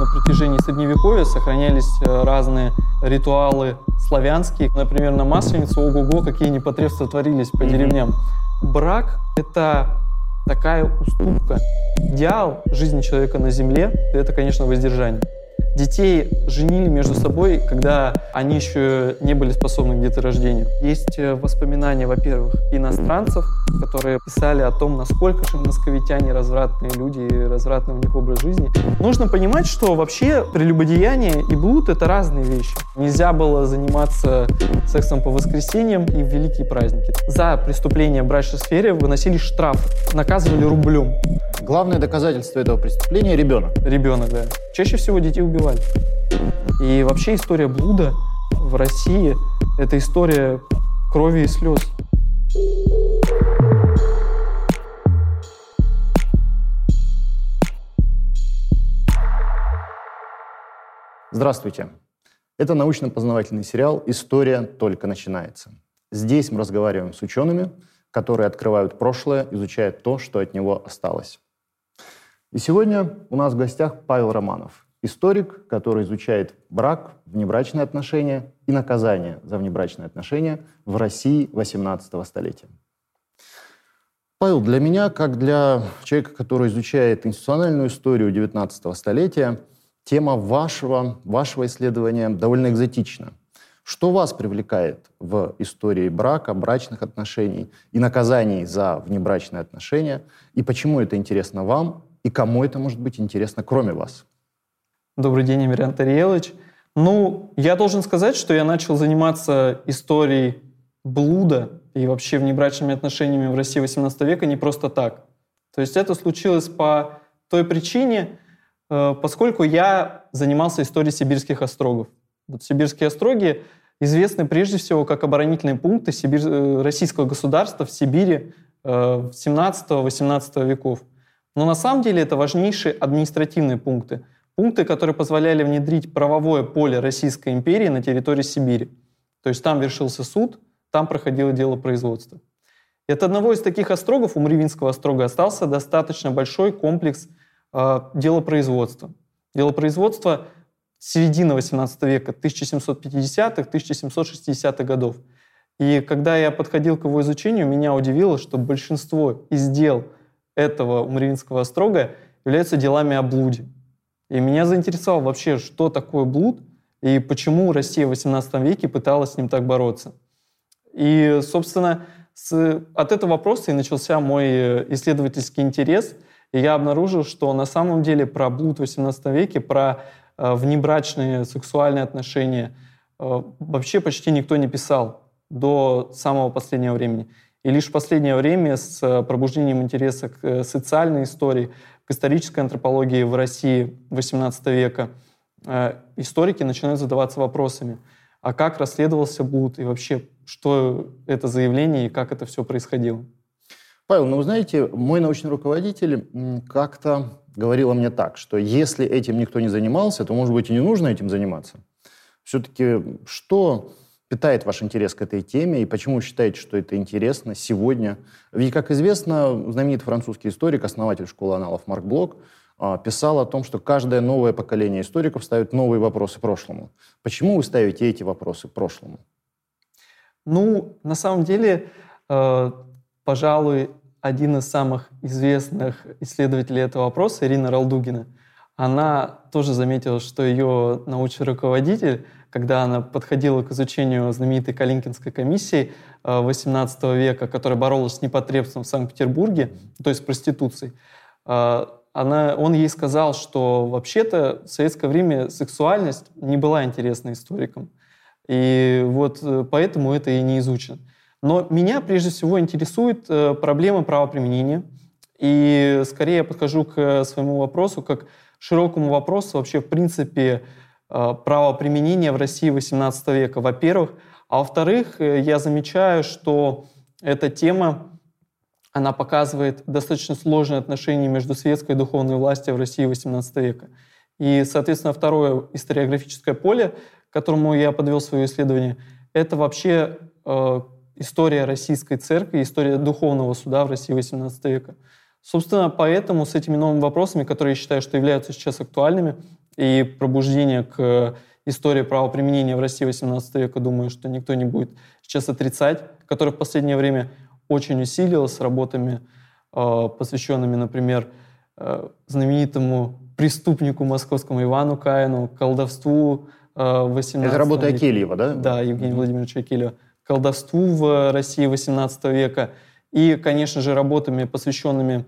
на протяжении Средневековья сохранялись э, разные ритуалы славянские. Например, на Масленицу, ого-го, какие непотребства творились по деревням. Брак — это такая уступка. Идеал жизни человека на земле — это, конечно, воздержание. Детей женили между собой, когда они еще не были способны к деторождению. Есть э, воспоминания, во-первых, иностранцев, которые писали о том, насколько же московитяне развратные люди и развратный у них образ жизни. Нужно понимать, что вообще прелюбодеяние и блуд — это разные вещи. Нельзя было заниматься сексом по воскресеньям и в великие праздники. За преступление в брачной сфере выносили штраф, наказывали рублем. Главное доказательство этого преступления — ребенок. Ребенок, да. Чаще всего детей убивали. И вообще история блуда в России — это история крови и слез. Здравствуйте. Это научно-познавательный сериал «История только начинается». Здесь мы разговариваем с учеными, которые открывают прошлое, изучают то, что от него осталось. И сегодня у нас в гостях Павел Романов, историк, который изучает брак, внебрачные отношения и наказание за внебрачные отношения в России XVIII столетия. Павел, для меня, как для человека, который изучает институциональную историю XIX столетия, тема вашего, вашего исследования довольно экзотична. Что вас привлекает в истории брака, брачных отношений и наказаний за внебрачные отношения? И почему это интересно вам и кому это может быть интересно, кроме вас? Добрый день, Емельян Тариелович. Ну, я должен сказать, что я начал заниматься историей блуда и вообще внебрачными отношениями в России XVIII века не просто так. То есть это случилось по той причине, э, поскольку я занимался историей сибирских острогов. Вот сибирские остроги известны прежде всего как оборонительные пункты Сибирь, э, российского государства в Сибири 17-18 э, веков. Но на самом деле это важнейшие административные пункты. Пункты, которые позволяли внедрить правовое поле Российской империи на территории Сибири. То есть там вершился суд, там проходило дело производства. И от одного из таких острогов, у Мривинского острога, остался достаточно большой комплекс э, делопроизводства. Делопроизводство середины 18 века, 1750-х, 1760-х годов. И когда я подходил к его изучению, меня удивило, что большинство из дел – этого Мариинского острога являются делами о блуде. И меня заинтересовало вообще, что такое блуд и почему Россия в XVIII веке пыталась с ним так бороться. И, собственно, с, от этого вопроса и начался мой э, исследовательский интерес. И я обнаружил, что на самом деле про блуд в XVIII веке, про э, внебрачные сексуальные отношения э, вообще почти никто не писал до самого последнего времени. И лишь в последнее время с э, пробуждением интереса к э, социальной истории, к исторической антропологии в России XVIII века, э, историки начинают задаваться вопросами, а как расследовался блуд и вообще, что это заявление и как это все происходило. Павел, ну вы знаете, мой научный руководитель как-то говорила мне так, что если этим никто не занимался, то, может быть, и не нужно этим заниматься. Все-таки что питает ваш интерес к этой теме и почему вы считаете, что это интересно сегодня? Ведь, как известно, знаменитый французский историк, основатель школы аналов Марк Блок, а, писал о том, что каждое новое поколение историков ставит новые вопросы прошлому. Почему вы ставите эти вопросы прошлому? Ну, на самом деле, э, пожалуй, один из самых известных исследователей этого вопроса, Ирина Ралдугина, она тоже заметила, что ее научный руководитель когда она подходила к изучению знаменитой Калинкинской комиссии XVIII э, века, которая боролась с непотребством в Санкт-Петербурге, то есть проституцией, э, она, он ей сказал, что вообще-то в советское время сексуальность не была интересна историкам. И вот э, поэтому это и не изучено. Но меня прежде всего интересует проблема правоприменения. И скорее я подхожу к своему вопросу как широкому вопросу вообще в принципе правоприменения в России XVIII века, во-первых. А во-вторых, э, я замечаю, что эта тема, она показывает достаточно сложные отношения между светской и духовной властью в России XVIII века. И, соответственно, второе историографическое поле, к которому я подвел свое исследование, это вообще э, история российской церкви, история духовного суда в России XVIII века. Собственно, поэтому с этими новыми вопросами, которые я считаю, что являются сейчас актуальными, и пробуждение к истории правоприменения в России 18 века, думаю, что никто не будет сейчас отрицать, которая в последнее время очень усилилась с работами, э, посвященными, например, э, знаменитому преступнику московскому Ивану Каину, колдовству 18 Это работа века. Акельева, да? Да, Евгения Владимировича Акельева. Колдовству в России 18 века. И, конечно же, работами, посвященными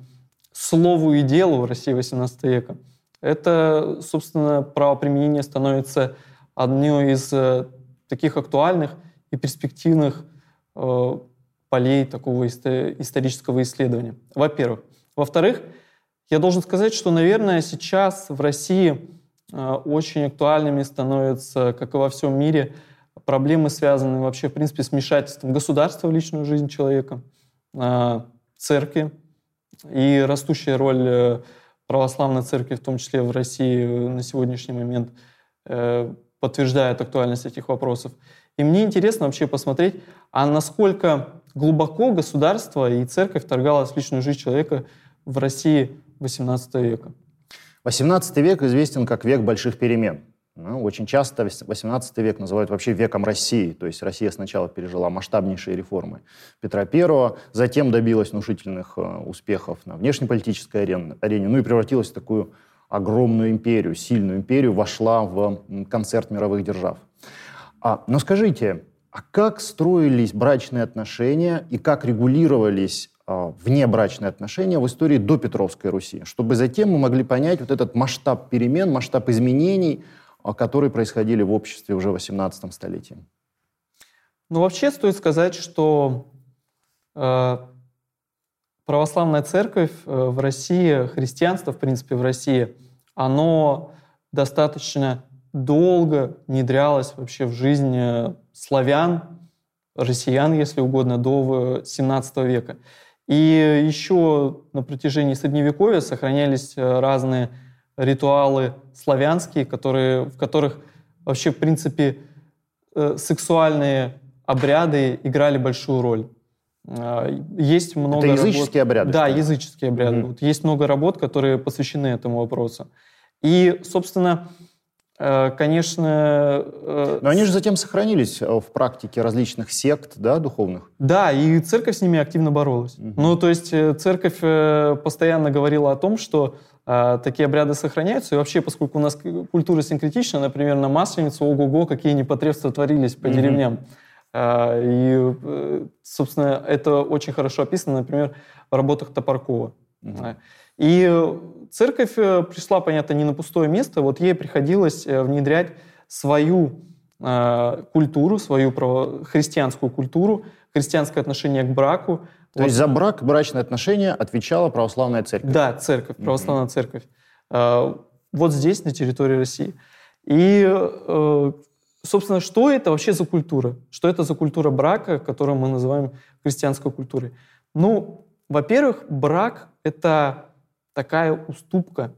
слову и делу в России 18 века. Это, собственно, правоприменение становится одной из э, таких актуальных и перспективных э, полей такого исторического исследования. Во-первых. Во-вторых, я должен сказать, что, наверное, сейчас в России э, очень актуальными становятся, как и во всем мире, проблемы, связанные вообще, в принципе, с вмешательством государства в личную жизнь человека, церкви и растущая роль православной церкви, в том числе в России на сегодняшний момент, подтверждает актуальность этих вопросов. И мне интересно вообще посмотреть, а насколько глубоко государство и церковь вторгалась в личную жизнь человека в России XVIII века. XVIII век известен как век больших перемен. Ну, очень часто XVIII век называют вообще веком России. То есть Россия сначала пережила масштабнейшие реформы Петра I, затем добилась внушительных э, успехов на внешнеполитической арене, ну и превратилась в такую огромную империю, сильную империю, вошла в концерт мировых держав. А, но скажите, а как строились брачные отношения и как регулировались а, внебрачные отношения в истории до Петровской Руси, чтобы затем мы могли понять вот этот масштаб перемен, масштаб изменений, которые происходили в обществе уже в XVIII столетии? Ну, вообще стоит сказать, что э, православная церковь э, в России, христианство, в принципе, в России, оно достаточно долго внедрялось вообще в жизнь э, славян, россиян, если угодно, до 17 века. И еще на протяжении Средневековья сохранялись э, разные ритуалы славянские, которые, в которых вообще, в принципе, сексуальные обряды играли большую роль. А, есть много Это языческие работ... обряды? Да, языческие обряды. Mm-hmm. Вот есть много работ, которые посвящены этому вопросу. И, собственно, э, конечно... Э, Но они же затем сохранились э, в практике различных сект, да, духовных? Да, и церковь с ними активно боролась. Угу. Ну, то есть церковь постоянно говорила о том, что такие обряды сохраняются. И вообще, поскольку у нас культура синкретична, например, на Масленицу, ого-го, какие непотребства творились по угу. деревням. А, и, э, собственно, это очень хорошо описано, например, в работах Топоркова. Угу. И церковь э, пришла, понятно, не на пустое место, вот ей приходилось э, внедрять свою культуру, свою христианскую культуру, христианское отношение к браку. То вот. есть за брак, брачные отношения отвечала православная церковь? Да, церковь, православная mm церковь. Вот здесь, на территории России. И собственно, что это вообще за культура? Что это за культура брака, которую мы называем христианской культурой? Ну, во-первых, брак — это такая уступка,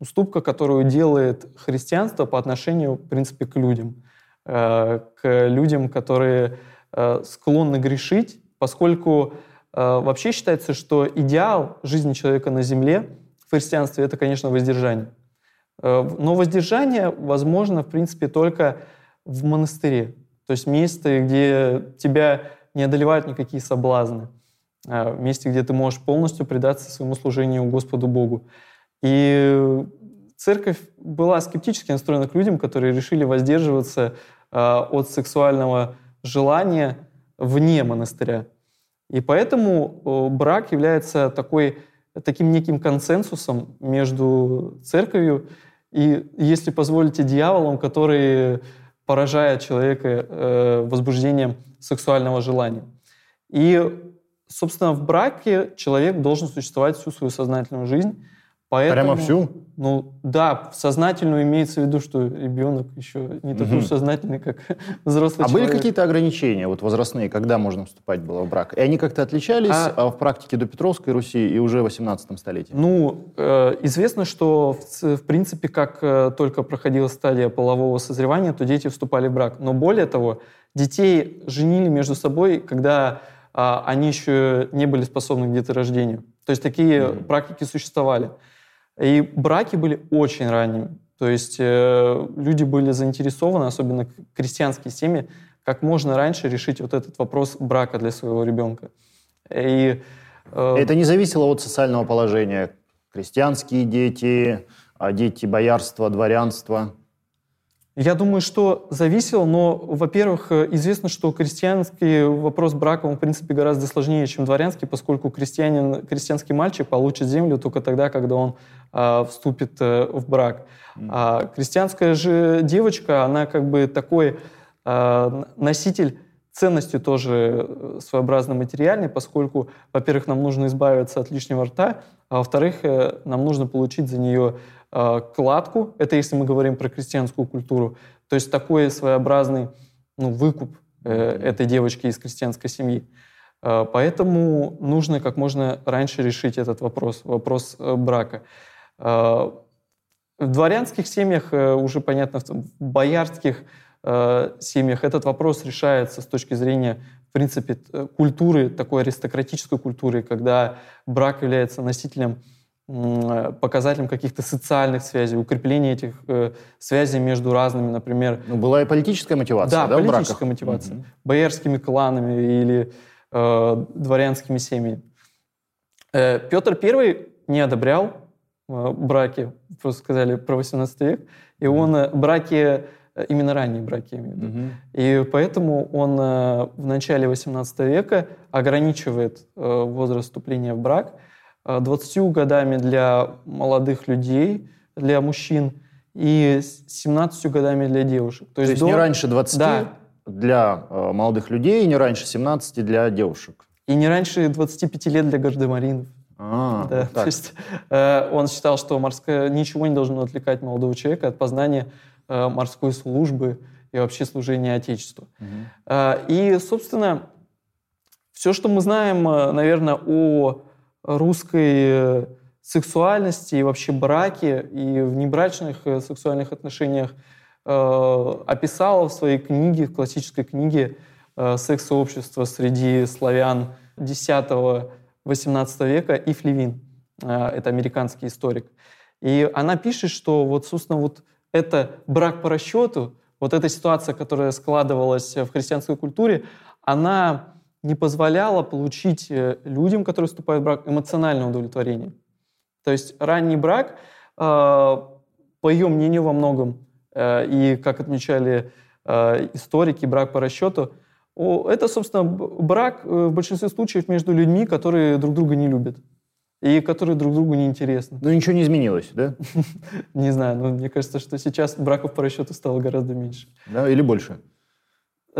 уступка, которую делает христианство по отношению, в принципе, к людям, э, к людям, которые э, склонны грешить, поскольку э, вообще считается, что идеал жизни человека на земле в христианстве — это, конечно, воздержание. Но воздержание возможно, в принципе, только в монастыре. То есть место, где тебя не одолевают никакие соблазны. А, месте, где ты можешь полностью предаться своему служению Господу Богу. И церковь была скептически настроена к людям, которые решили воздерживаться от сексуального желания вне монастыря. И поэтому брак является такой, таким неким консенсусом между церковью и, если позволите, дьяволом, который поражает человека э, возбуждением сексуального желания. И, собственно, в браке человек должен существовать всю свою сознательную жизнь, Поэтому, Прямо всю? Ну да, сознательную имеется в виду, что ребенок еще не такой угу. сознательный, как взрослый а человек. были какие-то ограничения вот возрастные, когда можно вступать было в брак? И они как-то отличались а... а в практике до Петровской Руси и уже в 18 столетии? Ну, э, известно, что в, в принципе, как э, только проходила стадия полового созревания, то дети вступали в брак. Но более того, детей женили между собой, когда э, они еще не были способны к деторождению. То есть такие mm практики существовали. И браки были очень ранними. То есть э, люди были заинтересованы, особенно крестьянские семьи, как можно раньше решить вот этот вопрос брака для своего ребенка. И, э... Это не зависело от социального положения. Крестьянские дети, а дети боярства, дворянства. Я думаю, что зависело, но, во-первых, э, известно, что крестьянский вопрос брака, он, в принципе, гораздо сложнее, чем дворянский, поскольку крестьянин, крестьянский мальчик получит землю только тогда, когда он э, вступит э, в брак. А крестьянская же девочка, она как бы такой э, носитель ценностью тоже э, своеобразно материальной, поскольку, во-первых, нам нужно избавиться от лишнего рта, а во-вторых, э, нам нужно получить за нее кладку, это если мы говорим про крестьянскую культуру, то есть такой своеобразный ну, выкуп э, этой девочки из крестьянской семьи. Э, поэтому нужно как можно раньше решить этот вопрос, вопрос брака. В дворянских семьях уже понятно, в боярских семьях этот вопрос решается с точки зрения, в принципе, культуры, такой аристократической культуры, когда брак является носителем Э, показателем каких-то социальных связей, укрепления этих э, связей между разными, например... Ну, была и политическая мотивация, да? Да, политическая мотивация. Mm-hmm. Боярскими кланами или э, дворянскими семьями. Э, Петр I не одобрял э, браки, просто сказали про 18 век, и он э, браки, э, именно ранние браки, я имею в виду. Mm-hmm. И поэтому он э, в начале 18 века ограничивает э, возраст вступления в брак – 20 годами для молодых людей, для мужчин, и 17 годами для девушек. То, То есть, есть до... не раньше 20 да. для э, молодых людей, и не раньше 17 для девушек. И не раньше 25 лет для гардемаринов. А, да, вот то есть э, он считал, что морская, ничего не должно отвлекать молодого человека от познания э, морской службы и вообще служения Отечеству. Угу. Э, и, собственно, все, что мы знаем, э, наверное, о русской э, сексуальности и вообще браке и в небрачных э, сексуальных отношениях э, описала в своей книге, в классической книге э, «Секс-сообщество среди славян X-XVIII века» Ив Левин. Э, это американский историк. И она пишет, что вот, собственно, вот это брак по расчету, вот эта ситуация, которая складывалась в христианской культуре, она не позволяло получить э, людям, которые вступают в брак, эмоциональное удовлетворение. То есть ранний брак, э, по ее мнению во многом, э, и как отмечали историки, брак по расчету, это, собственно, брак в большинстве случаев между людьми, которые друг друга не любят и которые друг другу не интересны. Но ничего не изменилось, да? Не знаю, но мне кажется, что сейчас браков по расчету стало гораздо меньше. Да, или больше?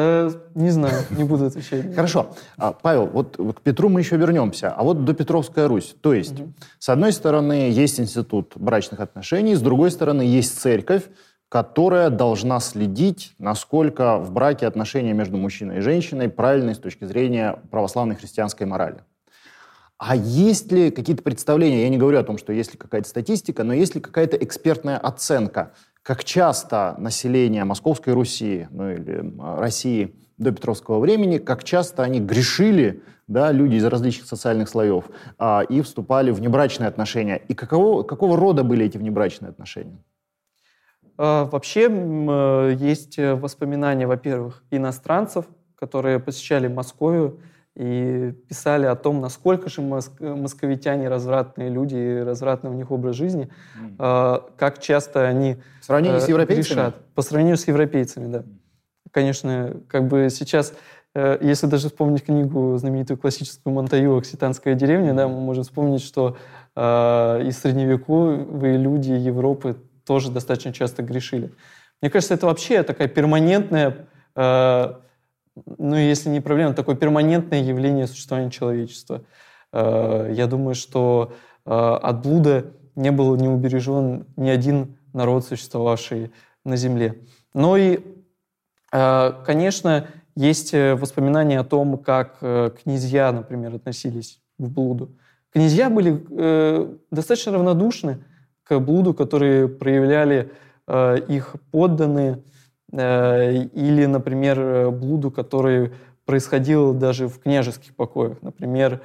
Э, не знаю, не буду отвечать. Хорошо. А, Павел, вот к Петру мы еще вернемся. А вот до Петровская Русь. То есть, угу. с одной стороны, есть институт брачных отношений, с другой стороны, есть церковь, которая должна следить, насколько в браке отношения между мужчиной и женщиной правильны с точки зрения православной христианской морали. А есть ли какие-то представления, я не говорю о том, что есть ли какая-то статистика, но есть ли какая-то экспертная оценка как часто население Московской Руси, ну или России до Петровского времени, как часто они грешили, да, люди из различных социальных слоев, а, и вступали в небрачные отношения. И какого, какого рода были эти внебрачные отношения? А, вообще э, есть воспоминания, во-первых, иностранцев, которые посещали Московию, и писали о том, насколько же моск московитяне развратные люди, и развратный у них образ жизни, mm. э, как часто они В сравнении э, с европейцами? Решат. По сравнению с европейцами, да. Конечно, как бы сейчас, э, если даже вспомнить книгу знаменитую классическую Монтаю «Окситанская деревня», да, мы можем вспомнить, что э, и средневековые люди Европы тоже достаточно часто грешили. Мне кажется, это вообще такая перманентная э, ну, если не проблема, такое перманентное явление существования человечества. Э, я думаю, что э, от блуда не был не убережен ни один народ, существовавший на Земле. Но и, э, конечно, есть воспоминания о том, как князья, например, относились к блуду. Князья были достаточно равнодушны к блуду, которые проявляли их подданные – или, например, блуду, который происходил даже в княжеских покоях. Например,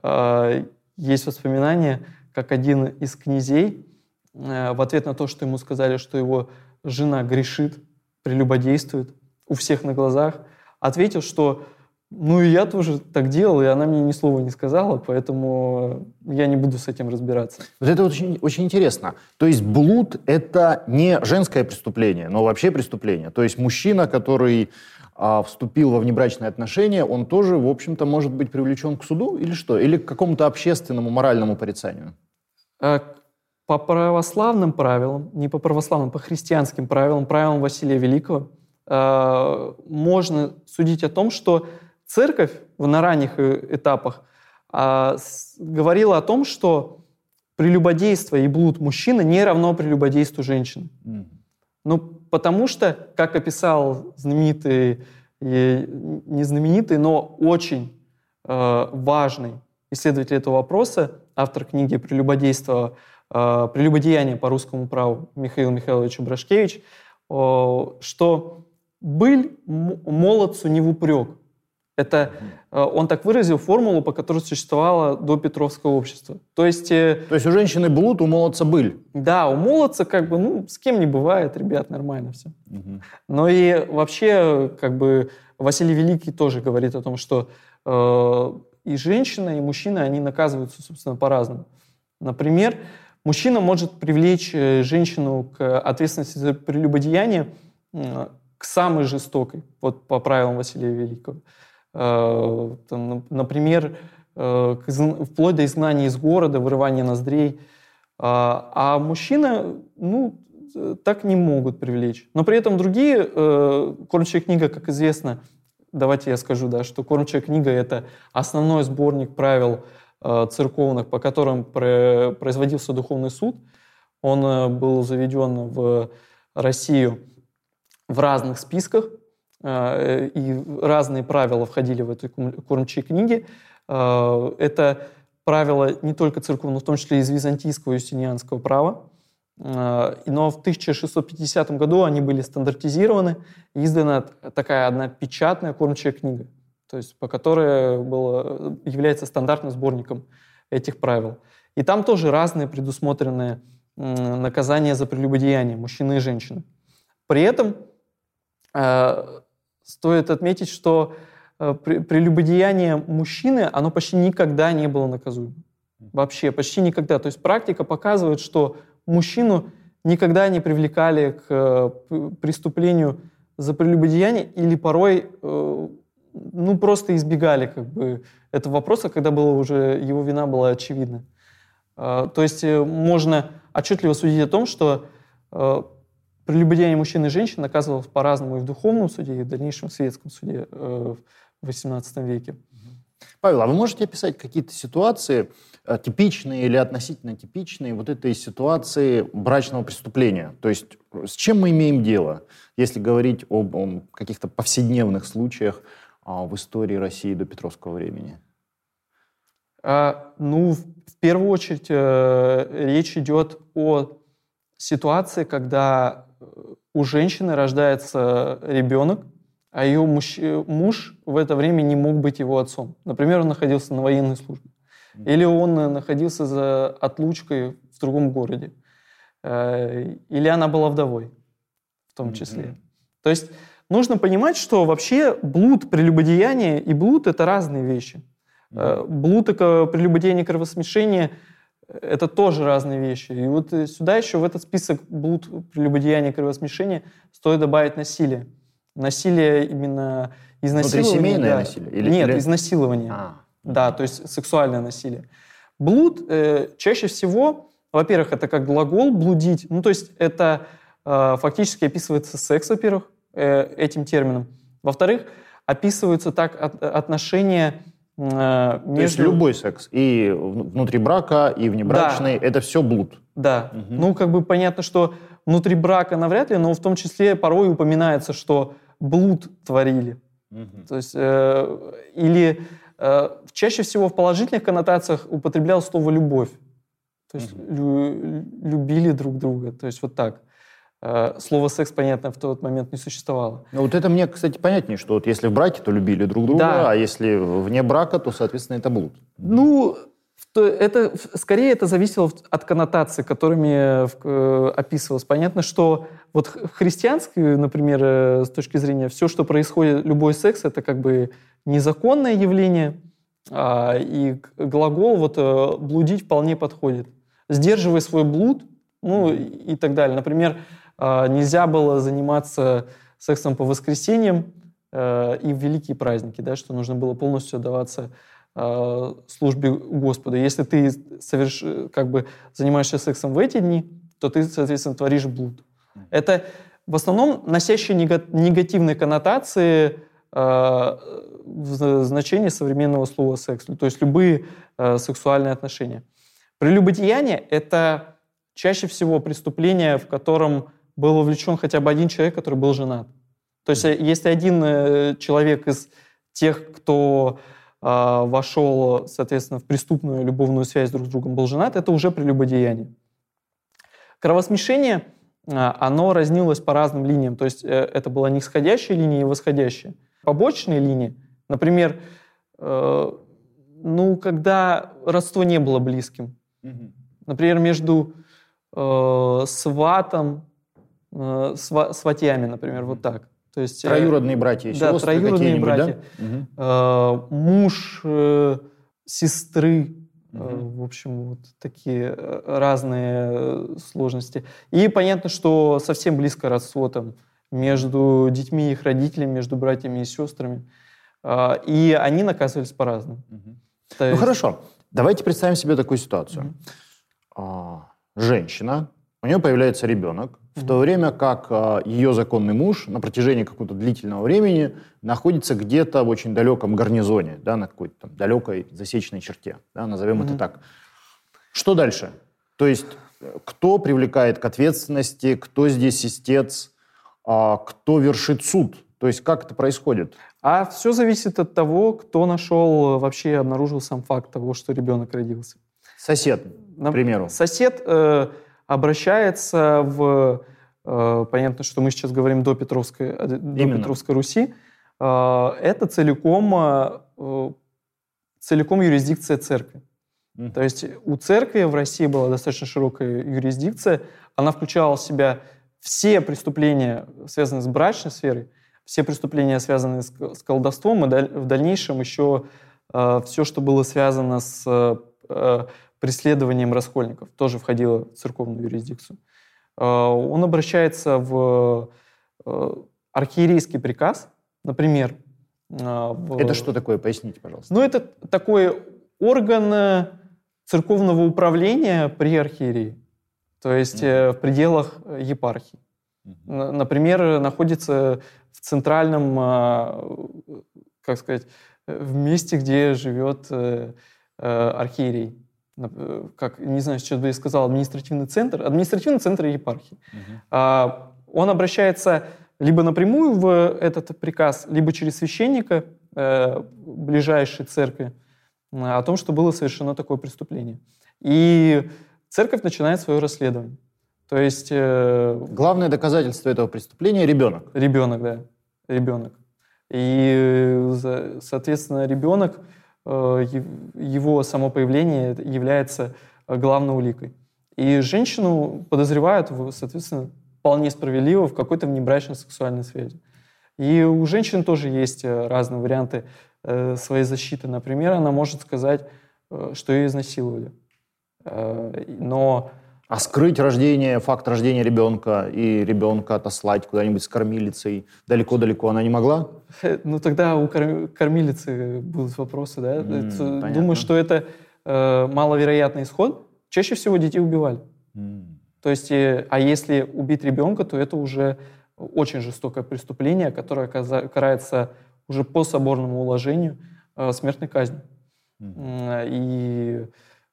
э, есть воспоминания, как один из князей э, в ответ на то, что ему сказали, что его жена грешит, прелюбодействует у всех на глазах, ответил, что ну и я тоже так делал, и она мне ни слова не сказала, поэтому я не буду с этим разбираться. Вот это очень, очень интересно. То есть блуд – это не женское преступление, но вообще преступление. То есть мужчина, который а, вступил во внебрачные отношения, он тоже, в общем-то, может быть привлечен к суду или что? Или к какому-то общественному моральному порицанию? Э, по православным правилам, не по православным, по христианским правилам, правилам Василия Великого, э, можно судить о том, что церковь на ранних э, этапах а, говорила о том, что прелюбодейство и блуд мужчины не равно прелюбодейству женщины. Mm. Ну, потому что, как описал знаменитый, не знаменитый, но очень э, важный исследователь этого вопроса, автор книги «Прелюбодейство, э, «Прелюбодеяние по русскому праву» Михаил Михайлович Брашкевич, э, что «быль молодцу не в упрек». Это э, он так выразил формулу, по которой существовало до Петровского общества. То есть... Э, То есть у женщины блуд, у молодца быль. Да, у молодца как бы, ну, с кем не бывает, ребят, нормально все. Угу. Но и вообще, как бы, Василий Великий тоже говорит о том, что э, и женщина, и мужчина, они наказываются, собственно, по-разному. Например, мужчина может привлечь э, женщину к ответственности за прелюбодеяние э, к самой жестокой, вот по правилам Василия Великого. Э, там, например, э, вплоть до изгнания из города, вырывания ноздрей. А, а мужчина, ну, так не могут привлечь. Но при этом другие, э, «Кормчая книга», как известно, давайте я скажу, да, что «Кормчая книга» — это основной сборник правил церковных, по которым производился духовный суд. Он был заведен в Россию в разных списках, Э, и разные правила входили в эту кормчие книги. Э, это правила не только церковного, но в том числе из византийского и юстинианского права. Э, но в 1650 году они были стандартизированы, издана такая одна печатная кормчая книга, то есть по которой было, является стандартным сборником этих правил. И там тоже разные предусмотренные наказания за прелюбодеяние мужчины и женщины. При этом стоит отметить, что э, прелюбодеяние мужчины, оно почти никогда не было наказуемо. Вообще, почти никогда. То есть практика показывает, что мужчину никогда не привлекали к э, преступлению за прелюбодеяние или порой э, ну, просто избегали как бы, этого вопроса, когда было уже, его вина была очевидна. То есть можно отчетливо судить о том, что прелюбодеяние мужчин и женщин наказывалось по-разному и в духовном суде, и в дальнейшем светском суде э, в XVIII веке. Павел, а вы можете описать какие-то ситуации, э, типичные или относительно типичные вот этой ситуации брачного преступления? То есть с чем мы имеем дело, если говорить об, об каких-то повседневных случаях а, в истории России до Петровского времени? А, ну, в первую очередь э, речь идет о ситуации, когда у женщины рождается ребенок, а ее муж, муж в это время не мог быть его отцом. Например, он находился на военной службе. Или он находился за отлучкой в другом городе. Э, или она была вдовой в том числе. Mm-hmm. То есть нужно понимать, что вообще блуд, прелюбодеяние и блуд – это разные вещи. Mm-hmm. Блуд – это прелюбодеяние, кровосмешение – это тоже разные вещи. И вот э, сюда еще в этот список блуд, прелюбодеяния, кровосмешения стоит добавить насилие. Насилие именно изнасилование. Внутрисемейное да. насилие? Или, Нет, или... изнасилование. А. Да, то есть сексуальное насилие. Блуд э, чаще всего, во-первых, это как глагол «блудить». Ну, то есть это э, фактически описывается секс, во-первых, э, этим термином. Во-вторых, описываются так от, отношения Э, между... То есть любой секс, и внутри брака, и внебрачный, да. это все блуд. Да. Угу. Ну, как бы понятно, что внутри брака навряд ли, но в том числе порой упоминается, что блуд творили. Угу. То есть, э, или э, чаще всего в положительных коннотациях употреблял слово «любовь». То есть угу. лю, любили друг друга. То есть вот так. Э, слово секс, понятно, в тот момент не существовало. Ну, вот это мне, кстати, понятнее, что вот если в браке, то любили друг друга, да. а если вне брака, то, соответственно, это блуд. Ну, это, скорее это зависело от коннотаций, которыми э, описывалось. Понятно, что вот в христианской, например, э, с точки зрения, все, что происходит, любой секс, это как бы незаконное явление, а, и глагол вот э, «блудить» вполне подходит. Сдерживай свой блуд, ну и так далее. Например, нельзя было заниматься сексом по воскресеньям и в великие праздники, да, что нужно было полностью отдаваться Э, службе Господа. Если ты соверш... как бы занимаешься сексом в эти дни, то ты, соответственно, творишь блуд. Это в основном носящие негативные коннотации э, в значении современного слова секс, то есть любые э, сексуальные отношения. Прелюбодеяние — это чаще всего преступление, в котором был вовлечен хотя бы один человек, который был женат. То есть если один человек из тех, кто э, вошел, соответственно, в преступную любовную связь друг с другом, был женат, это уже прелюбодеяние. Кровосмешение, э, оно разнилось по разным линиям, то есть э, это была нисходящая линия и восходящая. Побочные линии, например, э, ну, когда родство не было близким, например, между э, сватом, э, сва, сватьями, например, вот так. То есть, троюродные братья, да, троюродные братья. Да? Угу. Муж э, сестры, угу. в общем, вот такие разные сложности. И понятно, что совсем близко родство там между детьми и их родителями, между братьями и сестрами. И они наказывались по-разному. Угу. Ну есть... хорошо, давайте представим себе такую ситуацию. Угу. Женщина, у нее появляется ребенок, в то время как э, ее законный муж на протяжении какого-то длительного времени находится где-то в очень далеком гарнизоне, да, на какой-то там далекой засечной черте, да, назовем mm-hmm. это так. Что дальше? То есть кто привлекает к ответственности, кто здесь истец, а кто вершит суд? То есть как это происходит? А все зависит от того, кто нашел, вообще обнаружил сам факт того, что ребенок родился. Сосед, к примеру. Сосед... Э, обращается в... Э, понятно, что мы сейчас говорим до Петровской, э, до Петровской Руси. Э, это целиком, целиком юрисдикция церкви. Mm. То есть у церкви в России была достаточно широкая юрисдикция. Она включала в себя все преступления, связанные с брачной сферой, все преступления, связанные с, с колдовством, и в дальнейшем еще э, все, что было связано с э, преследованием раскольников, тоже входило в церковную юрисдикцию. Э, он обращается в э, архиерейский приказ, например. Э, в... Это что такое? Поясните, пожалуйста. Ну, это такой орган церковного управления при архиерее, то есть mm-hmm. в пределах епархии. Mm-hmm. Например, находится в центральном, как сказать, в месте, где живет архиерей. Э, как, не знаю, сейчас бы я сказал, административный центр, административный центр епархии. Угу. Он обращается либо напрямую в этот приказ, либо через священника э, ближайшей церкви о том, что было совершено такое преступление. И церковь начинает свое расследование. То есть... Э, Главное доказательство этого преступления — ребенок. Ребенок, да. Ребенок. И, соответственно, ребенок Э, его само появление является э, главной уликой. И женщину подозревают, соответственно, вполне справедливо в какой-то внебрачной сексуальной связи. И у женщин тоже есть э, разные варианты своей защиты. Например, она может сказать, что ее изнасиловали. Но а скрыть рождение, факт рождения ребенка и ребенка отослать куда-нибудь с кормилицей далеко-далеко она не могла? Ну, тогда у кормилицы будут вопросы, да? Mm, Думаю, что это э, маловероятный исход. Чаще всего детей убивали. Mm. То есть, э, а если убить ребенка, то это уже очень жестокое преступление, которое карается уже по соборному уложению э, смертной казнью. Mm. И,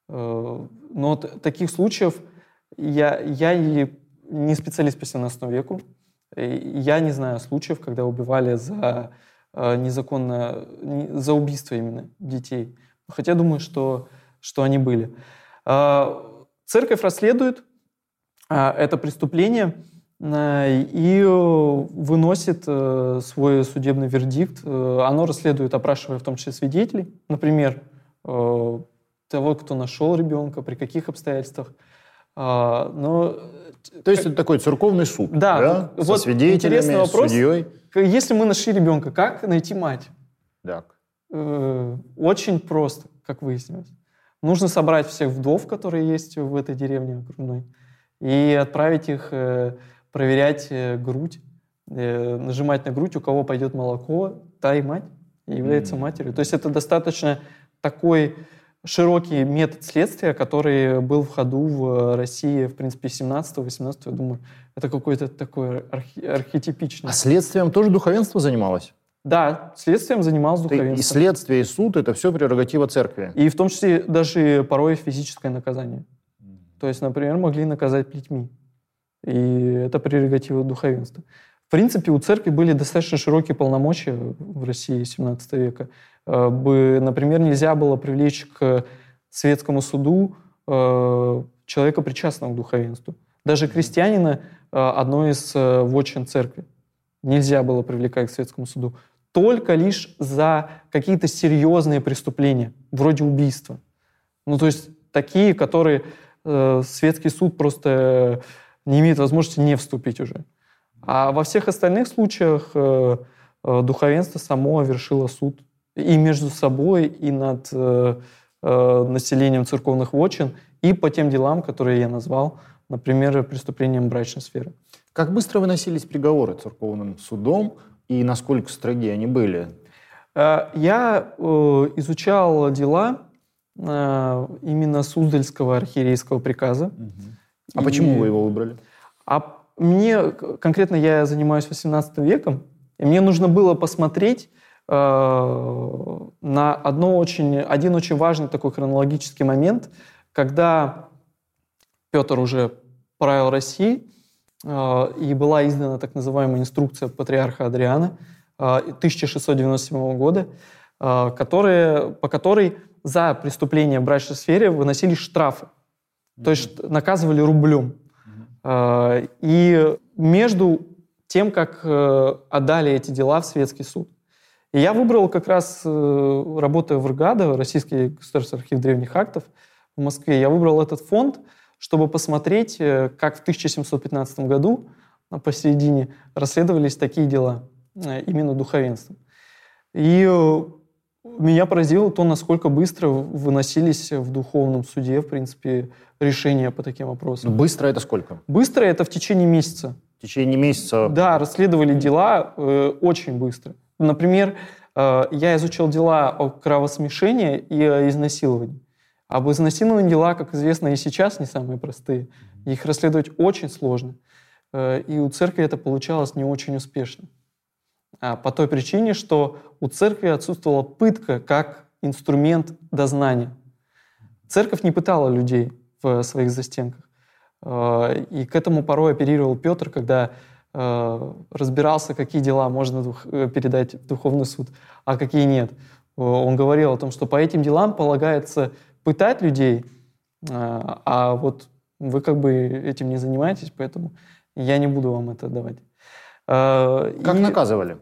э, но таких случаев я, я не специалист по 17 веку. Я не знаю случаев, когда убивали за э, незаконно, за убийство именно детей. Хотя думаю, что, что они были. А, церковь расследует а, это преступление э, и выносит э, свой судебный вердикт. Оно расследует, опрашивая в том числе свидетелей. Например, того, кто нашел ребенка, при каких обстоятельствах. А, но... То есть это такой церковный суд, да? да? Вот Со свидетелями, интересный вопрос. судьей. Если мы нашли ребенка, как найти мать? Так. Э, очень просто, как выяснилось. Нужно собрать всех вдов, которые есть в этой деревне окружной, и отправить их э, проверять э, грудь, нажимать на грудь, у кого пойдет молоко, та и мать является матерью. То есть это достаточно такой широкий метод следствия, который был в ходу в России, в принципе, 17-18, я думаю, это какой-то такой архи- архетипичный. А следствием тоже духовенство занималось? Да, следствием занималось духовенство. И следствие, и суд – это все прерогатива церкви. И в том числе даже порой физическое наказание. То есть, например, могли наказать плетьми. И это прерогатива духовенства. В принципе, у церкви были достаточно широкие полномочия в России 17 века. Э, бы, например, нельзя было привлечь к светскому суду э, человека, причастного к духовенству. Даже крестьянина э, одной из вотчин церкви нельзя было привлекать к светскому суду. Только лишь за какие-то серьезные преступления, вроде убийства. Ну, то есть такие, которые светский суд просто не имеет возможности не вступить уже. А во всех остальных случаях духовенство само вершило суд и между собой, и над э, населением церковных вотчин, и по тем делам, которые я назвал, например, преступлением брачной сферы. Как быстро выносились приговоры церковным судом, и насколько строги они были? Я изучал дела именно Суздальского архиерейского приказа. А и... почему вы его выбрали? А мне, конкретно я занимаюсь 18 веком, и мне нужно было посмотреть э, на одно очень, один очень важный такой хронологический момент, когда Петр уже правил Россией, э, и была издана так называемая инструкция патриарха Адриана э, 1697 года, э, которые, по которой за преступление в брачной сфере выносились штрафы. То есть наказывали рублем. А, и между тем, как э, отдали эти дела в светский суд. И я выбрал как раз, э, работая в РГАДО, Российский государственный архив древних актов в Москве, я выбрал этот фонд, чтобы посмотреть, э, как в 1715 году посередине расследовались такие дела, именно духовенством. И меня поразило то, насколько быстро выносились в духовном суде, в принципе, решения по таким вопросам. Быстро это сколько? Быстро это в течение месяца. В течение месяца? Да, расследовали дела э, очень быстро. Например, э, я изучал дела о кровосмешении и о изнасиловании. Об изнасиловании дела, как известно, и сейчас не самые простые. Их расследовать очень сложно. Э, и у церкви это получалось не очень успешно. А по той причине, что у церкви отсутствовала пытка как инструмент дознания. Церковь не пытала людей в своих застенках. И к этому порой оперировал Петр, когда разбирался, какие дела можно э, передать в духовный суд, а какие нет. Он говорил о том, что по этим делам полагается пытать людей, а, вот вы как бы этим не занимаетесь, поэтому я не буду вам это давать. Как и... наказывали?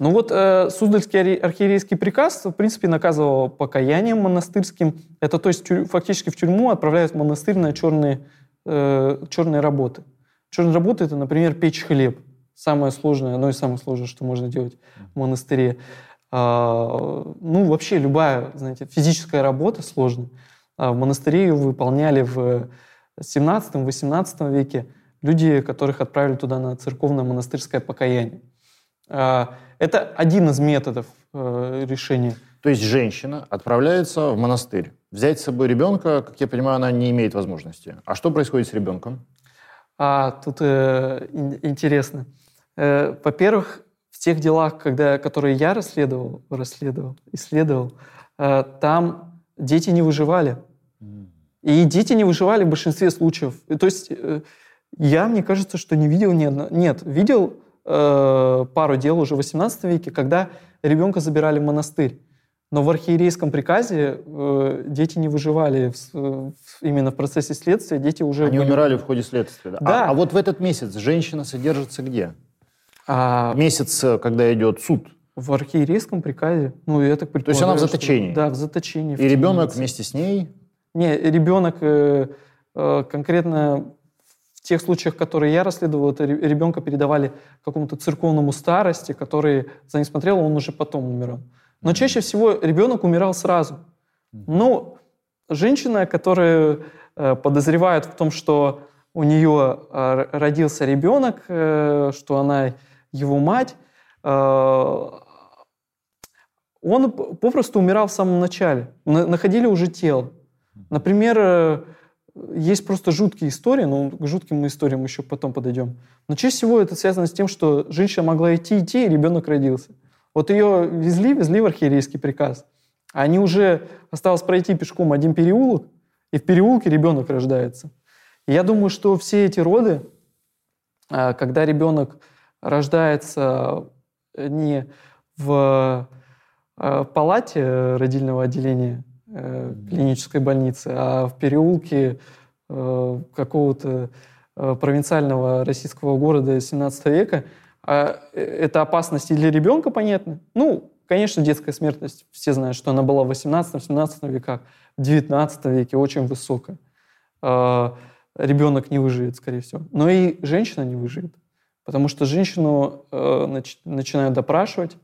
Ну вот э, Суздальский архиерейский приказ, в принципе, наказывал покаянием монастырским. Это то есть тюр, фактически в тюрьму отправляют в монастырь на черные, э, черные работы. Черные работы — это, например, печь хлеб. Самое сложное, одно из самых сложных, что можно делать в монастыре. А, ну, вообще любая, знаете, физическая работа сложная. А в монастыре ее выполняли в 17-18 веке люди, которых отправили туда на церковное монастырское покаяние. А, это один из методов э, решения. То есть женщина отправляется в монастырь. Взять с собой ребенка, как я понимаю, она не имеет возможности. А что происходит с ребенком? А, тут э, интересно. Э, во-первых, в тех делах, когда, которые я расследовал, расследовал, исследовал, э, там дети не выживали. И дети не выживали в большинстве случаев. То есть э, я, мне кажется, что не видел ни одного... Нет, видел э, пару дел уже в 18 веке, когда ребенка забирали в монастырь. Но в архиерейском приказе э, дети не выживали в, в, именно в процессе следствия, дети уже... Они были... умирали в ходе следствия. Да. да. А, а вот в этот месяц женщина содержится где? А... Месяц, когда идет суд. В архиерейском приказе. Ну, я так То есть она в заточении? Что, да, в заточении. И в ребенок вместе с ней? Не, ребенок э, э, конкретно в тех случаях, которые я расследовал, это ребенка передавали какому-то церковному старости, который за ним смотрел, он уже потом умирал. Но чаще всего ребенок умирал сразу. Ну, женщина, которая э, подозревает в том, что у нее э, родился ребенок, э, что она его мать, он попросту умирал в самом начале. Находили уже тело. Например, есть просто жуткие истории, но к жутким историям еще потом подойдем. Но чаще всего это связано с тем, что женщина могла идти, идти, и ребенок родился. Вот ее везли, везли в архиерейский приказ. Они уже осталось пройти пешком один переулок, и в переулке ребенок рождается. Я думаю, что все эти роды, а, когда ребенок рождается не в а, палате родильного отделения, э, клинической больницы, а в переулке э, какого-то э, провинциального российского города 17 века, а это опасность и для ребенка, понятно. Ну, конечно, детская смертность, все знают, что она была в 18-17 веках, в 19 веке очень высокая. А, ребенок не выживет, скорее всего. Но и женщина не выживет. Потому что женщину э, начинают допрашивать,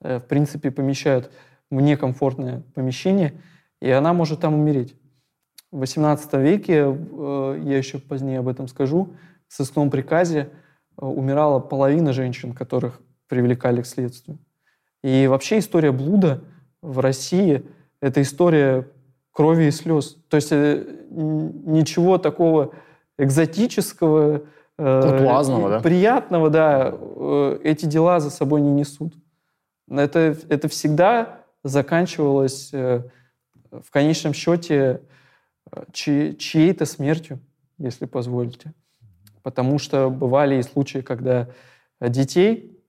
в принципе, помещают в некомфортное помещение – и она может там умереть. В XVIII веке, э, я еще позднее об этом скажу, в сыскном приказе э, умирала половина женщин, которых привлекали к следствию. И вообще история блуда в России – это история крови и слез. То есть э, ничего такого экзотического, Куртуазного, да? приятного, да, эти дела за собой не несут. Это, это всегда заканчивалось в конечном счете э, чьей-то смертью, если позволите. Потому что бывали и случаи, когда детей,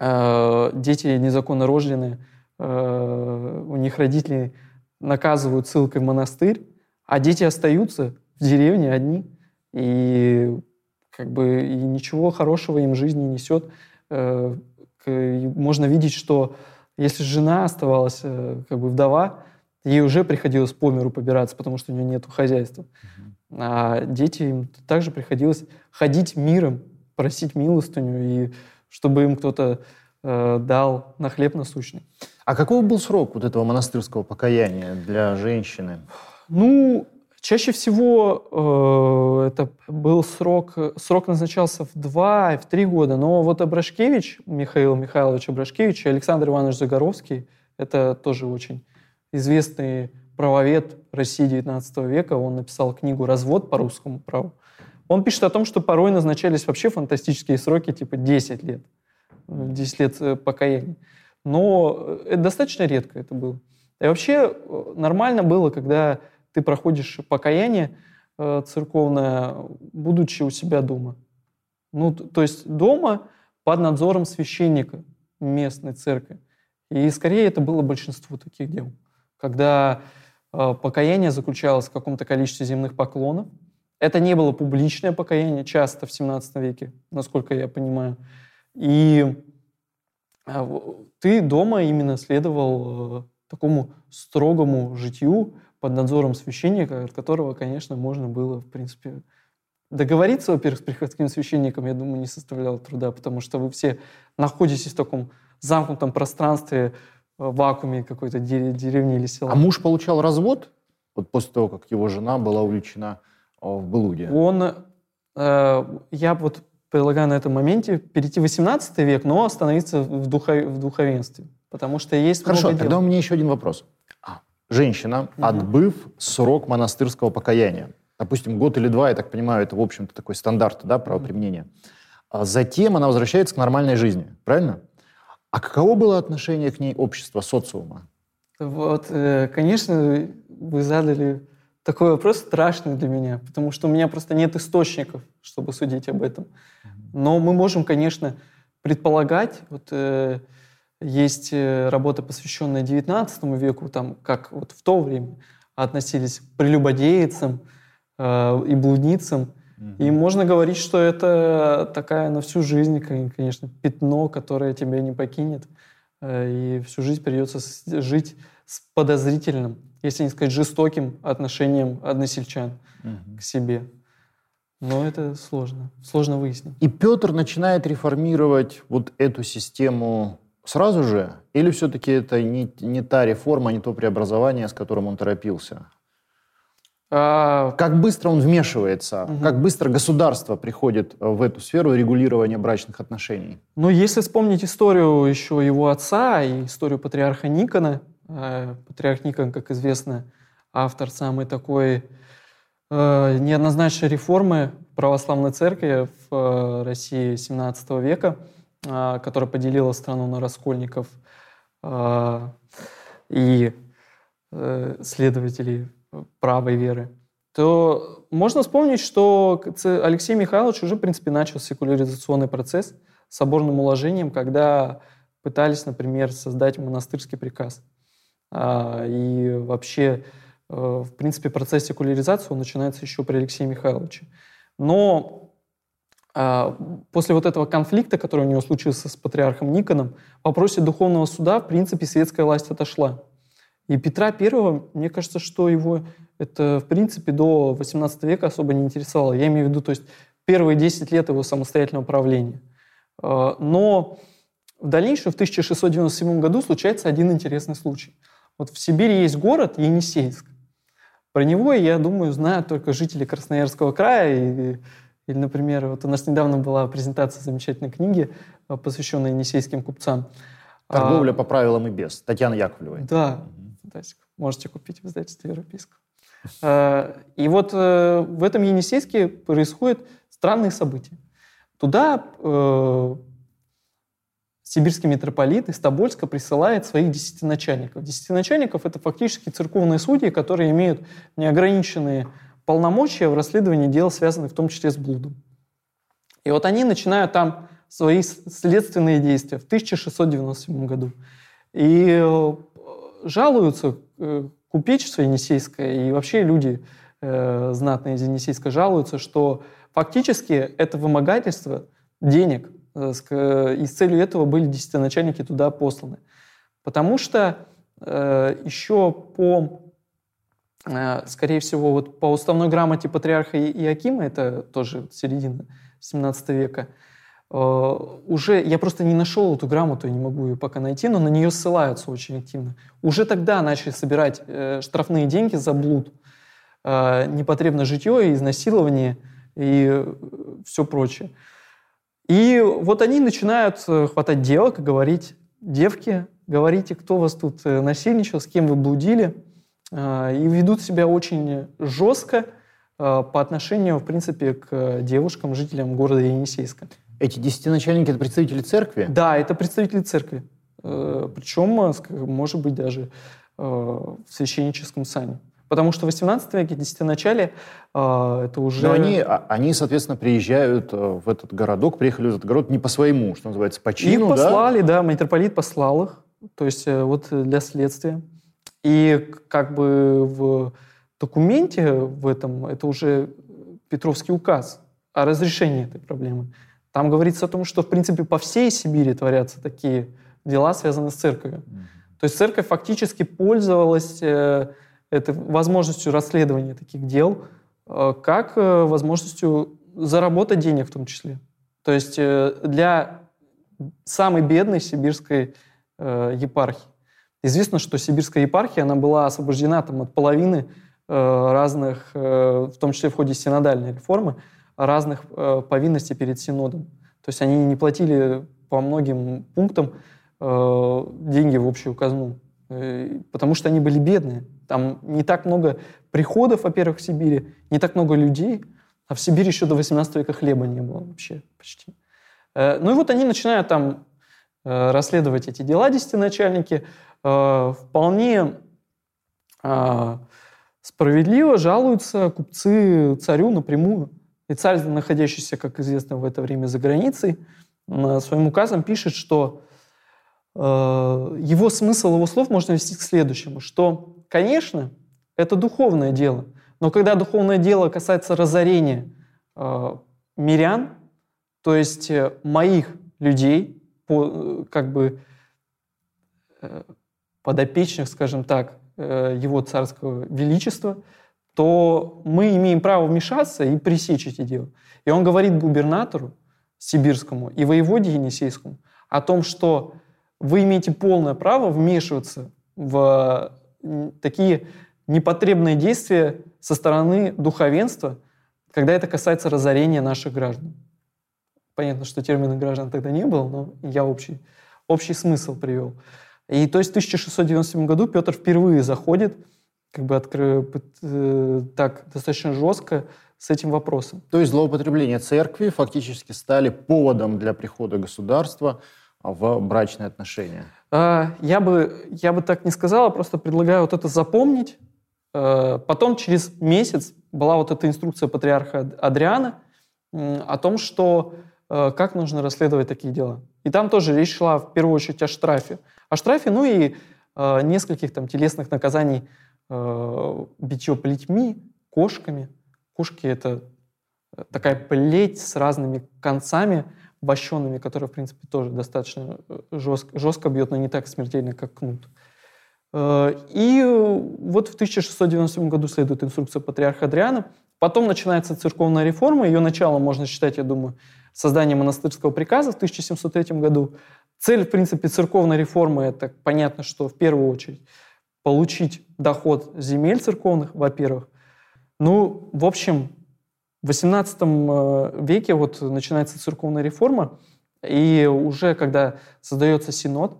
э, дети незаконно рожденные, э, у них родители наказывают ссылкой в монастырь, а дети остаются в деревне одни, и как бы и ничего хорошего им жизнь не несет. Можно видеть, что если жена оставалась как бы вдова, ей уже приходилось по миру побираться, потому что у нее нет хозяйства. Угу. А дети им также приходилось ходить миром, просить милостыню, и чтобы им кто-то э, дал на хлеб насущный. А какой был срок вот этого монастырского покаяния для женщины? Ну, чаще всего э, это был срок, срок назначался в два, в три года, но вот Абрашкевич, Михаил Михайлович Абрашкевич и Александр Иванович Загоровский, это тоже очень известный правовед России XIX века, он написал книгу «Развод по русскому праву». Он пишет о том, что порой назначались вообще фантастические сроки, типа 10 лет, 10 лет э, покаяния. Но э, это достаточно редко это было. И вообще э, нормально было, когда ты проходишь покаяние церковное, будучи у себя дома. Ну, то есть дома под надзором священника местной церкви. И скорее это было большинство таких дел когда покаяние заключалось в каком-то количестве земных поклонов. Это не было публичное покаяние, часто в 17 веке, насколько я понимаю. И э, ты дома именно следовал э, такому строгому житью под надзором священника, от которого, конечно, можно было, в принципе, договориться, во-первых, с приходским священником, я думаю, не составляло труда, потому что вы все находитесь в таком замкнутом пространстве, вакууме какой-то деревни или села. А муж получал развод вот после того, как его жена была увлечена э, в блуде? Он, э, я вот предлагаю на этом моменте перейти в 18 век, но остановиться в, духов, в духовенстве, потому что есть Хорошо, много тогда у меня еще один вопрос. А, женщина, угу. отбыв срок монастырского покаяния, допустим, год или два, я так понимаю, это, в общем-то, такой стандарт да, правоприменения, а затем она возвращается к нормальной жизни, правильно? А каково было отношение к ней общества, социума? Вот, э, конечно, вы задали такой вопрос страшный для меня, потому что у меня просто нет источников, чтобы судить об этом. Но мы можем, конечно, предполагать, вот э, есть э, работа, посвященная XIX веку, там, как вот в то время относились к прелюбодейцам э, и блудницам, и можно говорить, что это такая на всю жизнь, конечно, пятно, которое тебя не покинет. и всю жизнь придется жить с подозрительным, если не сказать жестоким отношением односельчан угу. к себе. Но это сложно, сложно выяснить. И Петр начинает реформировать вот эту систему сразу же? Или все-таки это не, не та реформа, не то преобразование, с которым он торопился? А... Как быстро он вмешивается? Угу. Как быстро государство приходит в эту сферу регулирования брачных отношений? Ну, если вспомнить историю еще его отца и историю патриарха Никона, э, патриарх Никон, как известно, автор самой такой э, неоднозначной реформы православной церкви в э, России XVII века – которая поделила страну на раскольников и э, следователей правой веры, то можно вспомнить, что Алексей Михайлович уже, в принципе, начал секуляризационный процесс с соборным уложением, когда пытались, например, создать монастырский приказ. А, и вообще, э, в принципе, процесс секуляризации начинается еще при Алексее Михайловиче. Но а, после вот этого конфликта, который у него случился с патриархом Никоном, в вопросе духовного суда, в принципе, светская власть отошла. И Петра Первого, мне кажется, что его это, в принципе, до 18 века особо не интересовало. Я имею в виду, то есть, первые 10 лет его самостоятельного правления. А, но в дальнейшем, в 1697 году, случается один интересный случай. Вот в Сибири есть город Енисейск. Про него, я думаю, знают только жители Красноярского края и или, например, вот у нас недавно была презентация замечательной книги, э, посвященной енисейским купцам. Торговля а, по правилам и без. Татьяна Яковлевой. Да, фантастика. Можете купить в издательстве «Европейском». А, и вот э, в этом Енисейске происходят странные события. Туда э, сибирский митрополит из Тобольска присылает своих десятиначальников. Десятиначальников — это фактически церковные судьи, которые имеют неограниченные полномочия в расследовании дел, связанных в том числе с блудом. И вот они начинают там свои следственные действия в 1697 году. И э, жалуются э, купечество Енисейское и вообще люди э, знатные из Енисейска жалуются, что фактически это вымогательство денег, э, и с целью этого были десятиначальники туда посланы. Потому что э, еще по Э, скорее всего, вот по уставной грамоте патриарха Иакима, это тоже середина 17 века, э, уже, я просто не нашел эту грамоту, не могу ее пока найти, но на нее ссылаются очень активно. Уже тогда начали собирать э, штрафные деньги за блуд, непотребное житье, изнасилование и все прочее. И вот они начинают хватать девок и говорить, девки, говорите, кто вас тут насильничал, с кем вы блудили – и ведут себя очень жестко по отношению, в принципе, к девушкам, жителям города Енисейска. Эти десятиначальники – это представители церкви? Да, это представители церкви. Э, Причем, может быть, даже э, в священническом сане. Потому что в 18 веке десятиначале э, это уже... Но они, а, они, соответственно, приезжают в этот городок, приехали в этот город не по своему, что называется, по чину, Их послали, да, да митрополит послал их, то есть вот для следствия. И как бы в документе в этом, это уже Петровский указ о разрешении этой проблемы. Там говорится о том, что, в принципе, по всей Сибири творятся такие дела, связанные с церковью. Mm-hmm. То есть церковь фактически пользовалась э, этой возможностью расследования таких дел э, как э, возможностью заработать денег в том числе. То есть э, для самой бедной сибирской э, епархии. Известно, что сибирская епархия, она была освобождена там, от половины э, разных, э, в том числе в ходе синодальной реформы, разных э, повинностей перед синодом. То есть они не платили по многим пунктам э, деньги в общую казну, э, потому что они были бедные. Там не так много приходов, во-первых, в Сибири, не так много людей, а в Сибири еще до 18 века хлеба не было вообще почти. Э, ну и вот они начинают там э, расследовать эти дела, десятиначальники, Э, вполне э, справедливо жалуются купцы царю напрямую. И царь, находящийся, как известно, в это время за границей, своим указом пишет, что э, его смысл его слов можно вести к следующему, что, конечно, это духовное дело, но когда духовное дело касается разорения мирян, то есть моих людей, по, как бы подопечных, скажем так, его царского величества, то мы имеем право вмешаться и пресечь эти дела. И он говорит губернатору сибирскому и воеводе Енисейскому о том, что вы имеете полное право вмешиваться в такие непотребные действия со стороны духовенства, когда это касается разорения наших граждан. Понятно, что термина граждан тогда не было, но я общий, общий смысл привел. И то есть в 1697 году Петр впервые заходит как бы откры... Э, так достаточно жестко с этим вопросом. То есть злоупотребление церкви фактически стали поводом для прихода государства в брачные отношения? А, я бы, я бы так не сказала, просто предлагаю вот это запомнить. Э, потом через месяц была вот эта инструкция патриарха Адриана о том, что как нужно расследовать такие дела. И там тоже речь шла в первую очередь о штрафе. О штрафе, ну и нескольких там телесных наказаний э, битье плетьми, кошками. Кошки — это такая плеть с разными концами вощенными, которая, в принципе, тоже достаточно жестко, жестко бьет, но не так смертельно, как кнут. Э, и вот в 1697 году следует инструкция патриарха Адриана. Потом начинается церковная реформа. Ее начало можно считать, я думаю, созданием монастырского приказа в 1703 году. Цель, в принципе, церковной реформы – это понятно, что в первую очередь получить доход земель церковных, во-первых. Ну, в общем, в XVIII э, веке вот начинается церковная реформа, и уже когда создается синод,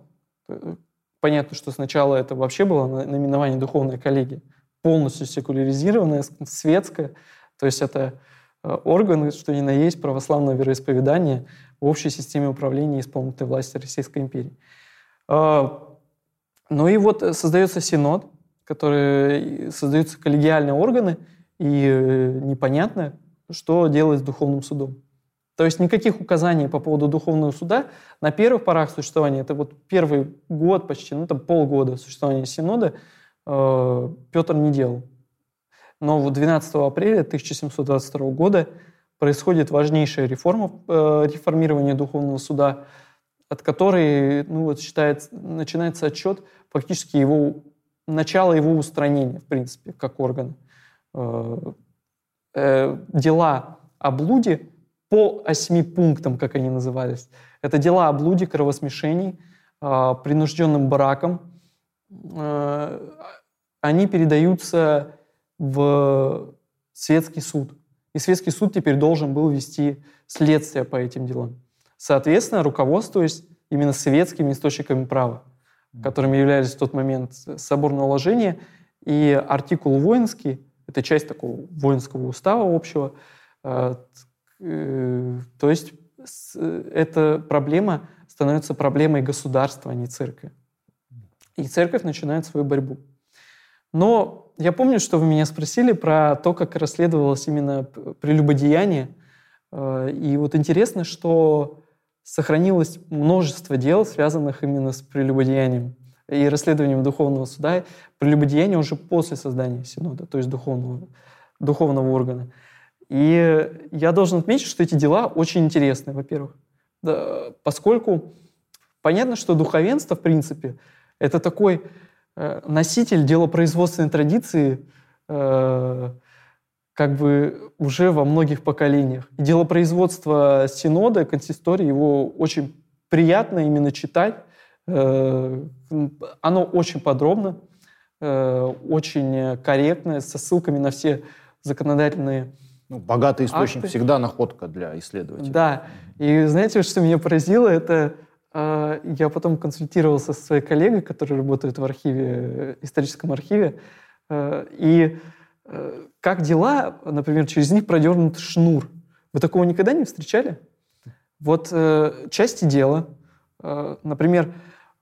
э, понятно, что сначала это вообще было наименование духовной коллегии, полностью секуляризированная, светская, то есть это э, органы, что ни на есть, православное вероисповедание в общей системе управления исполнительной власти Российской империи. Ну и вот э, создается Синод, который создаются коллегиальные органы, и э, непонятно, что делать с духовным судом. То есть никаких указаний по поводу духовного суда на первых порах существования, это вот первый год почти, ну там полгода существования Синода, э, Петр не делал. Но вот 12 апреля 1722 года происходит важнейшая реформа, э, реформирование духовного суда – от которой ну, вот считается, начинается отчет фактически его, начало его устранения, в принципе, как органа. Э, э, дела о блуде по осьми пунктам, как они назывались. Это дела о блуде, кровосмешении, э, принужденным браком. Они передаются в светский суд. И светский суд теперь должен был вести следствие по этим делам соответственно, руководствуясь именно советскими источниками права, которыми являлись в тот момент соборное уложение и артикул воинский, это часть такого воинского устава общего, э, э, то есть эта проблема становится проблемой государства, а не церкви. И церковь начинает свою борьбу. Но я помню, что вы меня спросили про то, как расследовалось именно прелюбодеяние. Э, и вот интересно, что сохранилось множество дел, связанных именно с прелюбодеянием и расследованием духовного суда, прелюбодеяния уже после создания Синода, то есть духовного, духовного органа. И я должен отметить, что эти дела очень интересны, во-первых, да, поскольку понятно, что духовенство, в принципе, это такой э, носитель делопроизводственной традиции, э, как бы уже во многих поколениях. И дело производства синода, консистории, его очень приятно именно читать. Э, оно очень подробно, э, очень корректное, со ссылками на все законодательные ну, Богатый источник акты. всегда находка для исследователя. Да. И знаете, что меня поразило? Это э, я потом консультировался со своей коллегой, которая работает в архиве, историческом архиве, и как дела, например, через них продернут шнур. Вы такого никогда не встречали? Вот э, части дела, э, например,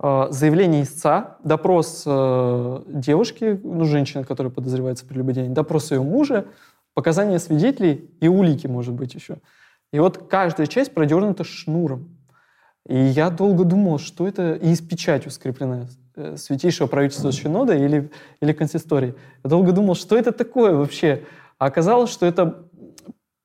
э, заявление истца, допрос э, девушки, ну, женщины, которая подозревается в прелюбодеянии, допрос ее мужа, показания свидетелей и улики, может быть, еще. И вот каждая часть продернута шнуром. И я долго думал, что это и с печатью скрепленная Э, святейшего правительства Шинода или, или консистории. Я долго думал, что это такое вообще. А оказалось, что это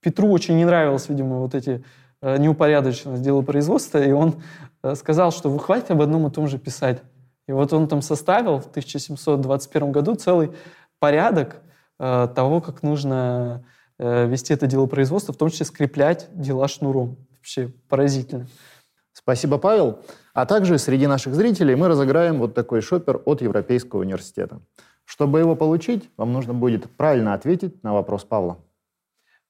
Петру очень не нравилось, видимо, вот эти э, неупорядоченность дела производства, и он э, сказал, что вы хватит об одном и том же писать. И вот он там составил в 1721 году целый порядок э, того, как нужно э, вести это дело производства, в том числе скреплять дела шнуром. Вообще поразительно. Спасибо, Павел. А также среди наших зрителей мы разыграем вот такой шопер от Европейского университета. Чтобы его получить, вам нужно будет правильно ответить на вопрос Павла.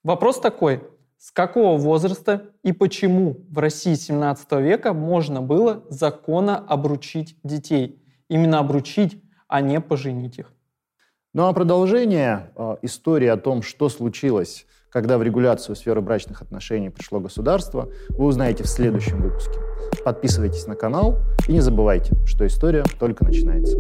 Вопрос такой. С какого возраста и почему в России 17 века можно было законно обручить детей? Именно обручить, а не поженить их. Ну а продолжение э, истории о том, что случилось, когда в регуляцию сферы брачных отношений пришло государство, вы узнаете в следующем выпуске. Подписывайтесь на канал и не забывайте, что история только начинается.